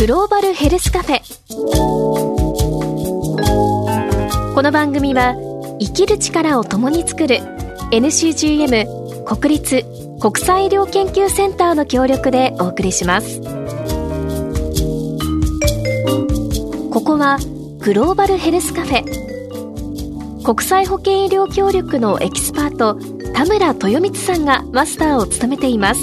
グローバルヘルスカフェ。この番組は生きる力を共に作る NCGM 国立国際医療研究センターの協力でお送りします。ここはグローバルヘルスカフェ。国際保健医療協力のエキスパート田村豊光さんがマスターを務めています。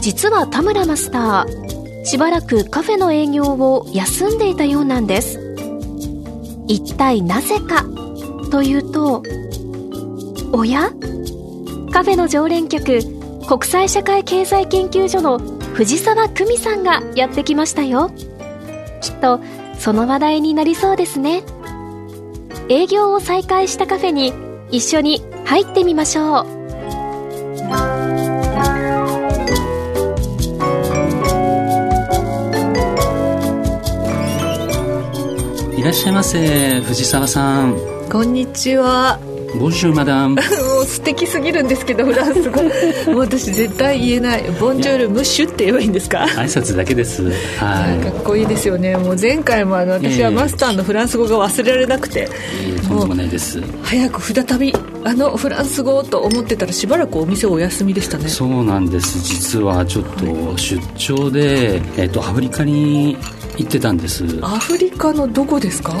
実は田村マスターしばらくカフェの営業を休んでいたようなんです。一体なぜか？というとおや？カフェの常連客国際社会経済研究所の藤沢久美さんがやってきましたよ。きっとその話題になりそうですね。営業を再開したカフェに一緒に入ってみましょう。っしゃいませ藤沢さん。こんにちは。ボンジュールマダムもう素敵すぎるんですけどフランス語。もう私絶対言えない。ボンジュールムッシュって言えばいいんですか？挨拶だけです。はい。かっこいいですよね。もう前回もあの私はマスターのフランス語が忘れられなくて、えー、とんでもないです。早く再びあのフランス語と思ってたらしばらくお店お休みでしたね。そうなんです。実はちょっと出張で、えー、とアフリカに行ってたんです。アフリカのどこですか？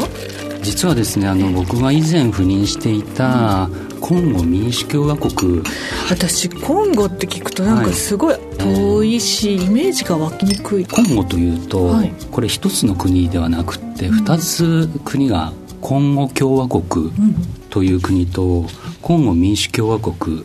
実はですねあの僕が以前赴任していたコンゴ民主共和国。私コンゴって聞くとなんかすごい遠いし、イメージが湧きにくい。コンゴというと、はい、これ一つの国ではなくて二つ国がコンゴ共和国という国とコンゴ民主共和国。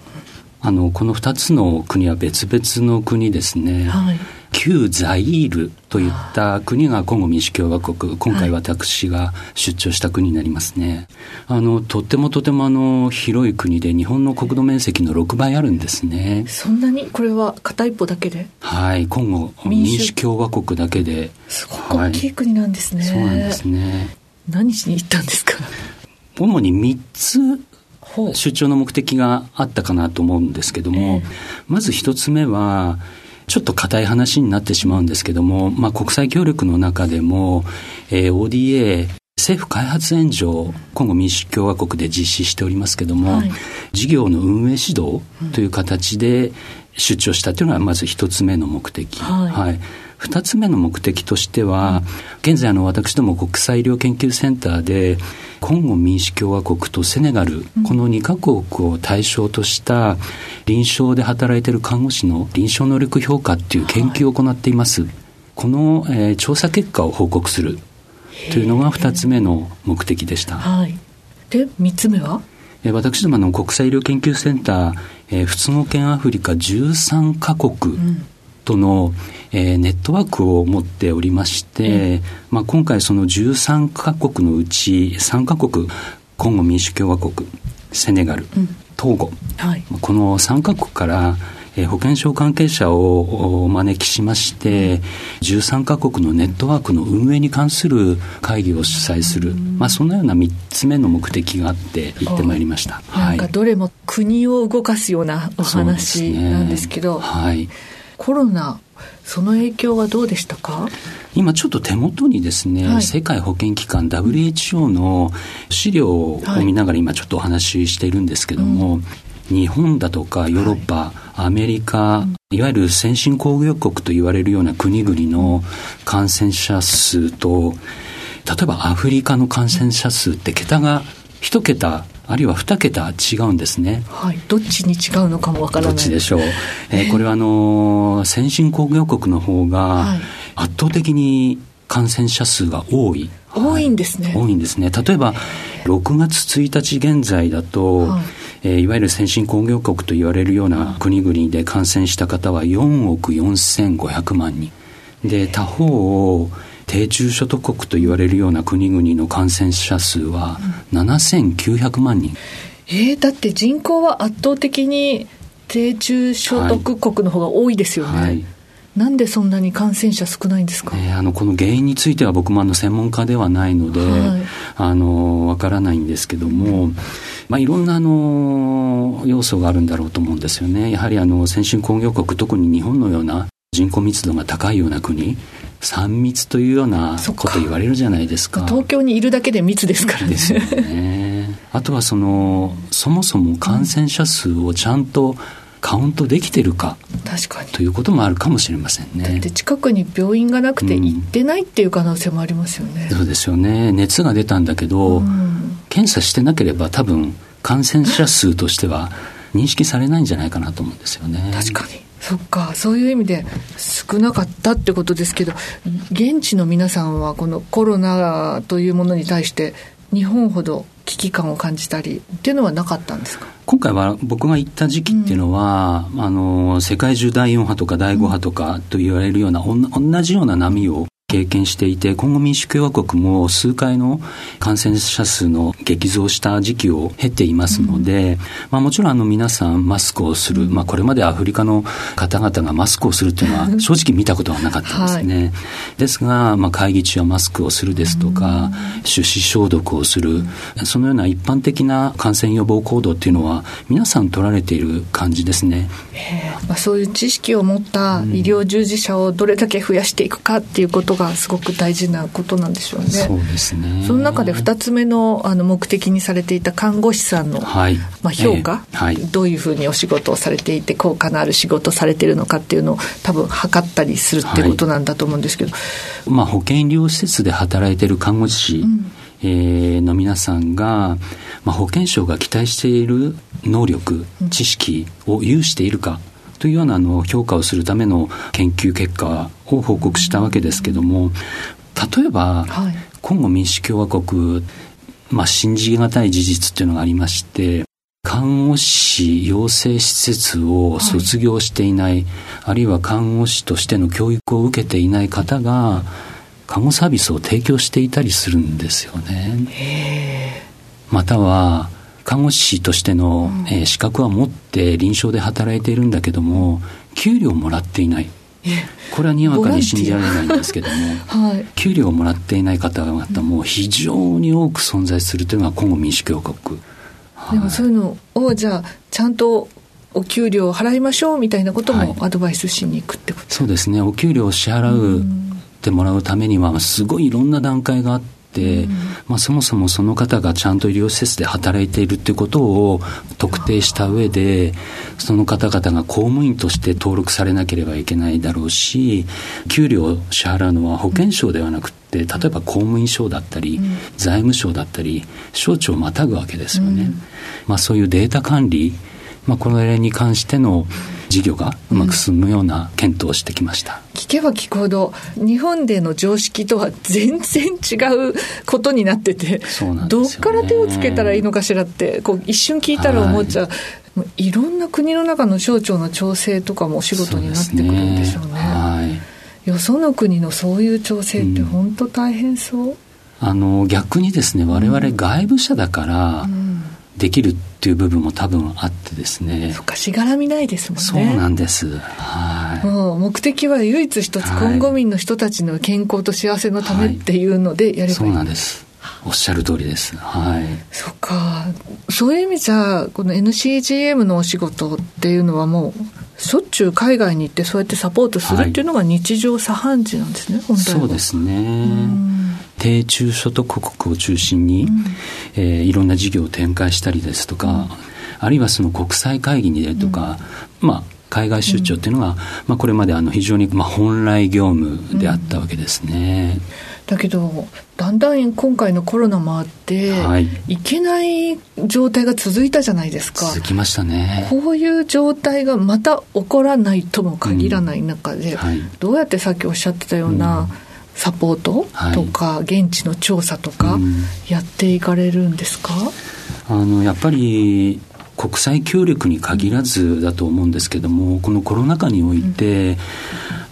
あのこの2つの国は別々の国ですね、はい旧ザイールといった国がコンゴ民主共和国今回私が出張した国になりますね、はい、あのとってもとてもあの広い国で日本の国土面積の6倍あるんですね。そんなに？これは片一方だけで？はいコンゴ民主共和国だけで。すごく大きい国なんですね、はい、そうなんですね。何しに行ったんですか？主に3つ出張の目的があったかなと思うんですけども、えー、まず一つ目はちょっと硬い話になってしまうんですけども、まあ、国際協力の中でも、えー、ODA 政府開発援助を今後民主共和国で実施しておりますけども、はい、事業の運営指導という形で出張したというのはまず一つ目の目的。はい、はい。二つ目の目的としては、現在あの私ども国際医療研究センターでコンゴ民主共和国とセネガル、この2カ国を対象とした臨床で働いている看護師の臨床能力評価っていう研究を行っています。はい、この、えー、調査結果を報告するというのが2つ目の目的でした。はい、で3つ目は？私どもの国際医療研究センター、えー、仏語圏アフリカ13カ国との、えー、ネットワークを持っておりまして、うん、まあ、今回その13カ国のうち3カ国コンゴ民主共和国セネガル、うん、トーゴ、はい、この3カ国からえ保健省関係者をお招きしまして、13カ国のネットワークの運営に関する会議を主催する、まあ、そのような3つ目の目的があって行ってまいりました。なんかどれも国を動かすようなお話なんですけど、ね、はい、コロナその影響はどうでしたか？今ちょっと手元にですね、はい、世界保健機関 WHO の資料を見ながら今ちょっとお話ししているんですけども、はい、日本だとかヨーロッパ、はい、アメリカ、いわゆる先進工業国と言われるような国々の感染者数と例えばアフリカの感染者数って桁が一桁あるいは2桁違うんですね。はい。どっちに違うのかもわからない。どっちでしょう。えー、これはあのー、先進工業国の方が圧倒的に感染者数が多い。多いんですね、多いんですね。例えば、6月1日現在だと、はいえー、いわゆる先進工業国と言われるような国々で感染した方は4億4500万人。で、他方、低中所得国と言われるような国々の感染者数は7900万人。えー、だって人口は圧倒的に低中所得国の方が多いですよね。はいはいなんでそんなに感染者少ないんですか、えー、あのこの原因については僕もあの専門家ではないので、はい、あのわからないんですけども、まあ、いろんなあの要素があるんだろうと思うんですよね。やはりあの先進工業国特に日本のような人口密度が高いような国3密というようなこと言われるじゃないですか。東京にいるだけで密ですからね。ですよね。あとはそのそもそも感染者数をちゃんとカウントできてるか確かに。ということもあるかもしれませんね。だって近くに病院がなくて行ってないっていう可能性もありますよね、うん、そうですよね。熱が出たんだけど、うん、検査してなければ多分感染者数としては認識されないんじゃないかなと思うんですよね。確かに。そっか。そういう意味で少なかったってことですけど現地の皆さんはこのコロナというものに対して日本ほど危機感を感じたりっていうのはなかったんですか？今回は僕が行った時期っていうのは、うん、あの世界中第4波とか第5波とかと言われるような、うん、同じような波を経験していて、今後民主共和国も数回の感染者数の激増した時期を経ていますので、うん、まあもちろんあの皆さんマスクをする、まあこれまでアフリカの方々がマスクをするというのは 正直見たことはなかったんですね。はい、ですが、まあ会議中はマスクをするですとか、手指消毒をする、そのような一般的な感染予防行動っていうのは皆さん取られている感じですね。まあ、そういう知識を持った医療従事者をどれだけ増やしていくかっていうことがすごく大事なことなんでしょうね。そうですね。その中で2つ目のあの目的にされていた看護師さんの、はい、まあ、評価、えーはい、どういうふうにお仕事をされていて効果のある仕事をされているのかっていうのを多分測ったりするってことなんだと思うんですけど。はい、まあ、保健医療施設で働いている看護師、うんえー、の皆さんが、まあ、保健省が期待している能力、知識を有しているかというようなの評価をするための研究結果を報告したわけですけども例えば、はい、コンゴ民主共和国、まあ、信じがたい事実っていうのがありまして看護師養成施設を卒業していない、はい、あるいは看護師としての教育を受けていない方が看護サービスを提供していたりするんですよね。または看護師としての、うん、えー、資格は持って臨床で働いているんだけども給料をもらっていない。これはにわかに信じられないんですけども、はい、給料をもらっていない方々も非常に多く存在するというのが今後民主共和国、はい、でもそういうのをじゃあちゃんとお給料を払いましょうみたいなこともアドバイスしに行くってこと、はい、そうですね。お給料を支払うってもらうためにはすごいいろんな段階があって、うん、まあ、そもそもその方がちゃんと医療施設で働いているということを特定した上でその方々が公務員として登録されなければいけないだろうし給料を支払うのは保険証ではなくて例えば公務員証だったり、うん、財務省だったり省庁をまたぐわけですよね。うん、まあ、そういうデータ管理、まあ、これに関しての事業がうまく進むような検討をしてきました、うん、聞けば聞くほど日本での常識とは全然違うことになってて、ね、どっから手をつけたらいいのかしらってこう一瞬聞いたら思っちゃう、はい、いろんな国の中の省庁の調整とかもお仕事になってくるんでしょうね。うね。はい、よその国のそういう調整って本当大変そう、うん、あの逆にですね我々外部者だから、うん。できるっていう部分も多分あってですね。そっかしがらみないですもんね。そうなんです。はい。もう目的は唯一一つ、コンゴ民の人たちの健康と幸せのためっていうのでやればいい、はい、そうなんです。おっしゃる通りです。はい。そっか。そういう意味じゃ、この NCGM のお仕事っていうのはもう、しょっちゅう海外に行ってそうやってサポートするっていうのが日常茶飯事なんですね、はい、本当に。そうですね。低中所得国を中心に、うん、えー、いろんな事業を展開したりですとか、うん、あるいはその国際会議に出るとか、うん、まあ海外出張っていうのが、まあ、これまであの非常にまあ本来業務であったわけですね。だけどだんだん今回のコロナもあって、はい、いけない状態が続いたじゃないですか。続きましたね。こういう状態がまた起こらないとも限らない中で、うん。はい、どうやってさっきおっしゃってたような、サポートとか、はい、現地の調査とかやっていかれるんですか、あのやっぱり国際協力に限らずだと思うんですけどもこのコロナ禍において、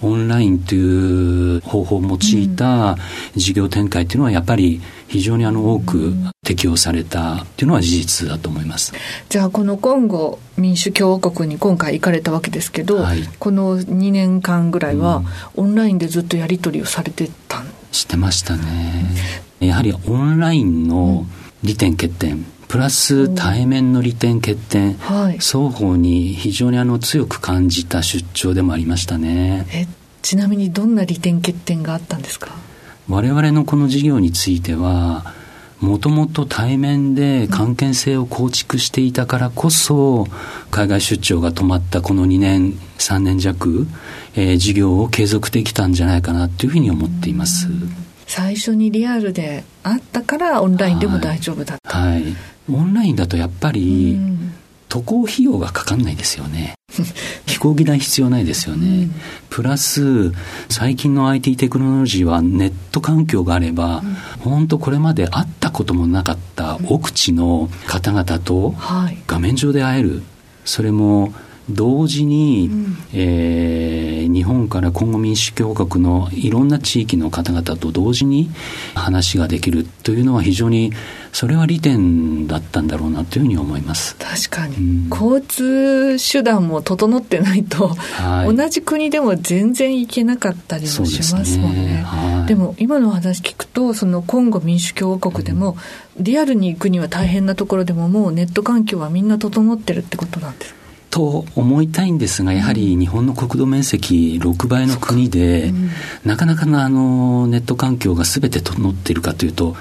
オンラインという方法を用いた事業展開っていうのはやっぱり非常にあの多く適用されたっていうのは事実だと思います。じゃあこのコンゴ民主共和国に今回行かれたわけですけど、はい、この2年間ぐらいはオンラインでずっとやり取りをされてたんしてましたね。やはりオンラインの利点欠点っプラス対面の利点欠点、はい、双方に非常にあの強く感じた出張でもありましたね。えちなみにどんな利点欠点があったんですか？我々のこの事業についてはもともと対面で関係性を構築していたからこそ、海外出張が止まったこの2年、3年弱、えー、事業を継続できたんじゃないかなというふうに思っています。最初にリアルであったからオンラインでも大丈夫だった。はい、はい、オンラインだとやっぱり、渡航費用がかかんないですよね。飛行機代必要ないですよね、うん、プラス最近の IT テクノロジーはネット環境があれば、うん、本当これまで会ったこともなかった奥地の方々と画面上で会える、それも同時に、うん、えー、日本からコンゴ民主共和国のいろんな地域の方々と同時に話ができるというのは非常にそれは利点だったんだろうなというふうに思います。確かに、うん、交通手段も整ってないと、はい、同じ国でも全然行けなかったりもしますもんね。でね。はい、でも今の話聞くとそのコンゴ民主共和国でも、うん、リアルに行くには大変なところでももうネット環境はみんな整ってるってことなんですか？と思いたいんですが、やはり日本の国土面積6倍の国で、うん、なかなかのあのネット環境がすべて整っているかというと、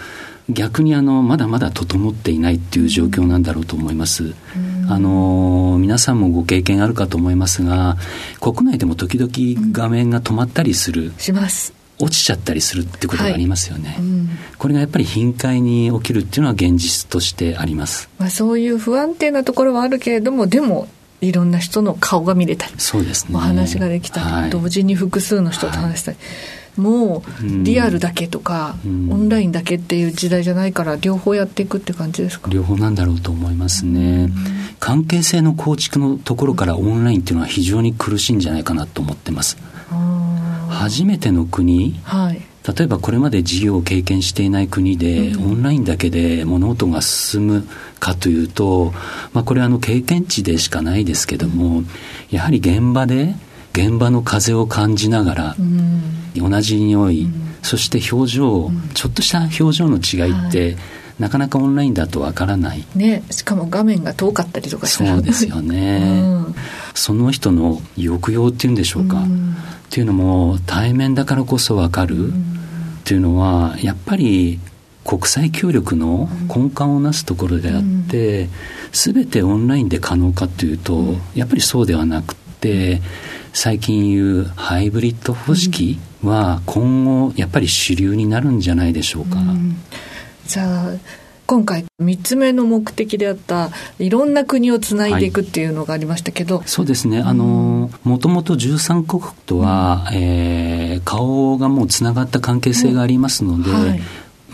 逆にあのまだまだ整っていないっていう状況なんだろうと思います。うん、あの皆さんもご経験あるかと思いますが、国内でも時々画面が止まったりする。します。落ちちゃったりするってことがありますよね、はい。うん、これがやっぱり頻回に起きるっていうのは現実としてあります、まあ、そういう不安定なところはあるけれどもでもいろんな人の顔が見れたりそうですね。お話ができたり、はい、同時に複数の人と話したり、はい、もうリアルだけとか、うん、オンラインだけっていう時代じゃないから両方やっていくって感じですか？両方なんだろうと思いますね、うん、関係性の構築のところからオンラインっていうのは非常に苦しいんじゃないかなと思ってます、初めての国、はい。例えばこれまで事業を経験していない国で、オンラインだけで物事が進むかというと、まあ、これはあの経験値でしかないですけども、やはり現場で現場の風を感じながら、同じ匂い、そして表情、ちょっとした表情の違いって、なかなかオンラインだとわからない、ね、しかも画面が遠かったりとかそうですよね、うん、その人の抑揚っていうんでしょうか、うん、っていうのも対面だからこそわかる、うん。っていうのはやっぱり国際協力の根幹をなすところであって、すべてオンラインで可能かというと、やっぱりそうではなくて、最近言うハイブリッド方式は今後やっぱり主流になるんじゃないでしょうか。うん、じゃあ今回3つ目の目的であったいろんな国をつないでいくっていうのがありましたけど、はい、そうですね。あのもともと13カ国とは、うん、えー、顔がもうつながった関係性がありますので、うんはい、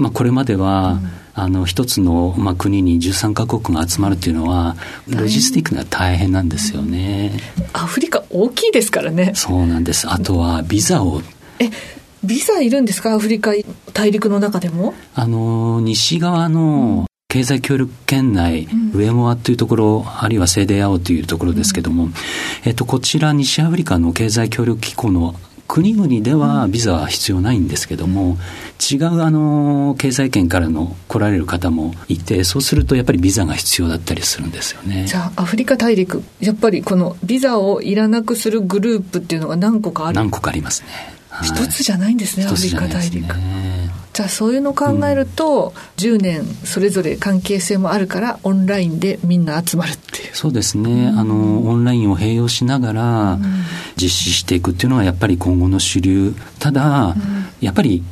まあ、これまでは、うん。あの一つの、まあ、国に13カ国が集まるっていうのはロジスティックが大変なんですよね。アフリカ大きいですからね。そうなんです。あとはビザを。えビザいるんですか？アフリカ大陸の中でも？あの西側の経済協力圏内、うん、ウェモアというところ、あるいはセーデーアオというところですけども、うん、えっと、こちら西アフリカの経済協力機構の国々ではビザは必要ないんですけども、違うあの経済圏からの来られる方もいて、そうするとやっぱりビザが必要だったりするんですよね。じゃあ、アフリカ大陸、やっぱりこのビザをいらなくするグループっていうのが何個かある？何個かありますね。一つじゃないんですね、アフリカ大陸。じゃあそういうのを考えると、うん、10年それぞれ関係性もあるからオンラインでみんな集まるっていう。そうですね、うん、あのオンラインを併用しながら実施していくっていうのはやっぱり今後の主流。ただ、うん、やっぱり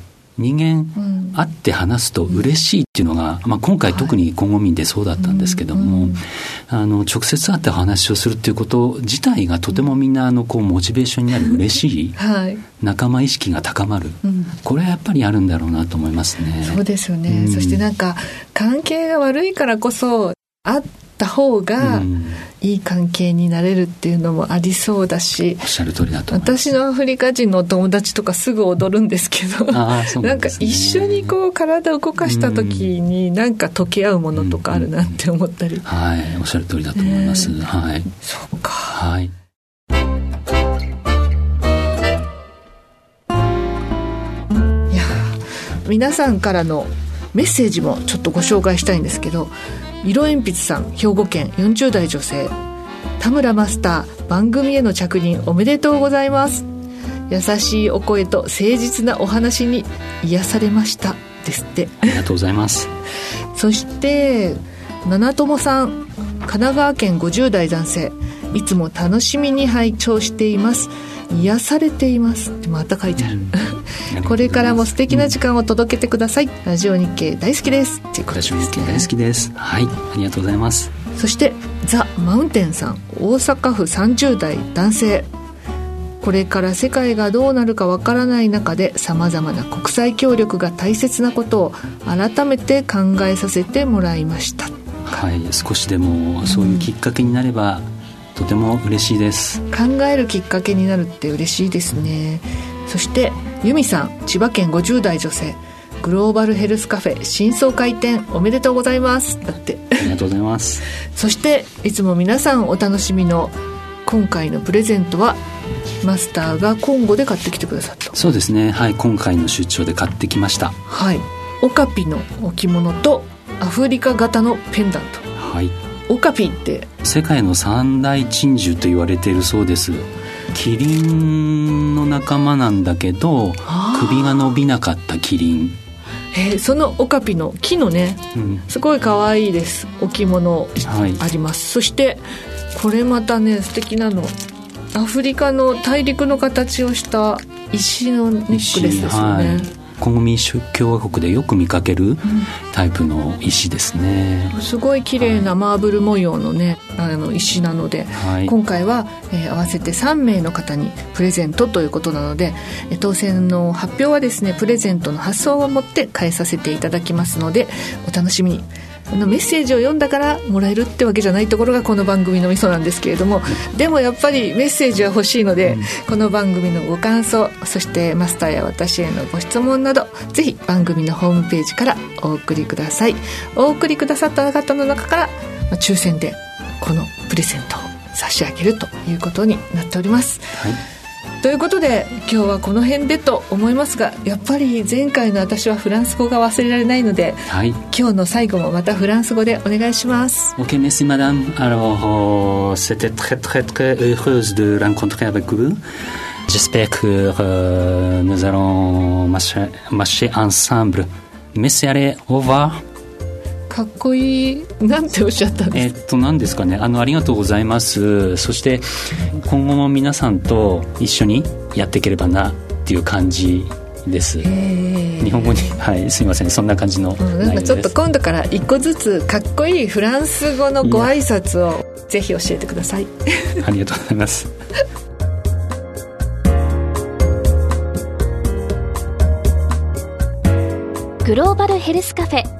人間、会って話すと嬉しいっていうのが、まあ、今回特に今後民でそうだったんですけども、あの直接会って話をするっていうこと自体がとてもみんなあのこうモチベーションになる嬉しい、はい、仲間意識が高まる、うん、これはやっぱりあるんだろうなと思いますね。そうですよね、うん、そしてなんか関係が悪いからこそ会った方がいい関係になれるっていうのもありそうだし、おっしゃる通りだと私のアフリカ人のお友達とかすぐ踊るんですけどなん、か一緒にこう体を動かした時になんか溶け合うものとかあるなって思ったり、はいおっしゃる通りだと思います、はい。そうか。はい。いや皆さんからのメッセージもちょっとご紹介したいんですけど色鉛筆さん兵庫県40代女性。田村マスター番組への着任おめでとうございます。優しいお声と誠実なお話に癒されました。ですって。ありがとうございます。そして七友さん神奈川県50代男性。いつも楽しみに拝聴しています。癒されています。ってまた書いてある、うん、これからも素敵な時間を届けてください、うん、ラジオ日経大好きです。っていうことですね大好きです。はい。ありがとうございます。そしてザ・マウンテンさん。大阪府30代男性。これから世界がどうなるかわからない中でさまざまな国際協力が大切なことを改めて考えさせてもらいました。はい。少しでもそういうきっかけになれば、うん、とても嬉しいです。考えるきっかけになるって嬉しいですね。そして由美さん千葉県50代女性グローバルヘルスカフェ新装開店おめでとうございます。だって。ありがとうございます。そしていつも皆さんお楽しみの今回のプレゼントはマスターがコンゴで買ってきてくださった。そうですね。はい今回の出張で買ってきました。はい。オカピの置物とアフリカ型のペンダント。はい。オカピって世界の三大珍獣と言われているそうですキリンの仲間なんだけど首が伸びなかったキリン。えー、そのオカピの木のね、うん、すごい可愛いです置物あります、はい、そしてこれまたね素敵なの。アフリカの大陸の形をした石のネックレスですよね、はいコン共和国でよく見かけるタイプの石ですね、うん、すごい綺麗なマーブル模様のねあの石なので、はい、今回は、えー、合わせて3名の方にプレゼントということなので当選の発表はですねプレゼントの発送をもって返させていただきますのでお楽しみにのメッセージを読んだからもらえるってわけじゃないところがこの番組のミソなんですけれどもでもやっぱりメッセージは欲しいので、この番組のご感想そしてマスターや私へのご質問などぜひ番組のホームページからお送りください。お送りくださった方の中から抽選でこのプレゼントを差し上げるということになっております、はいということで今日はこの辺でと思いますがやっぱり前回の私はフランス語が忘れられないので、はい、今日の最後もまたフランス語でお願いします。Ok, merci madame. Alors, c'était très très très heureuse de rencontrer avec vous. J'espère que euh, nous allons marcher, marcher ensemble. Merci, allez, au revoir. かっこいいなんておっしゃったんですか？えっと何ですかね？あのありがとうございます。そして今後も皆さんと一緒にやっていければなっていう感じです。日本語にはいすみません。そんな感じの、うん、なんかちょっと今度から一個ずつかっこいいフランス語のご挨拶をぜひ教えてください。ありがとうございます。グローバルヘルスカフェ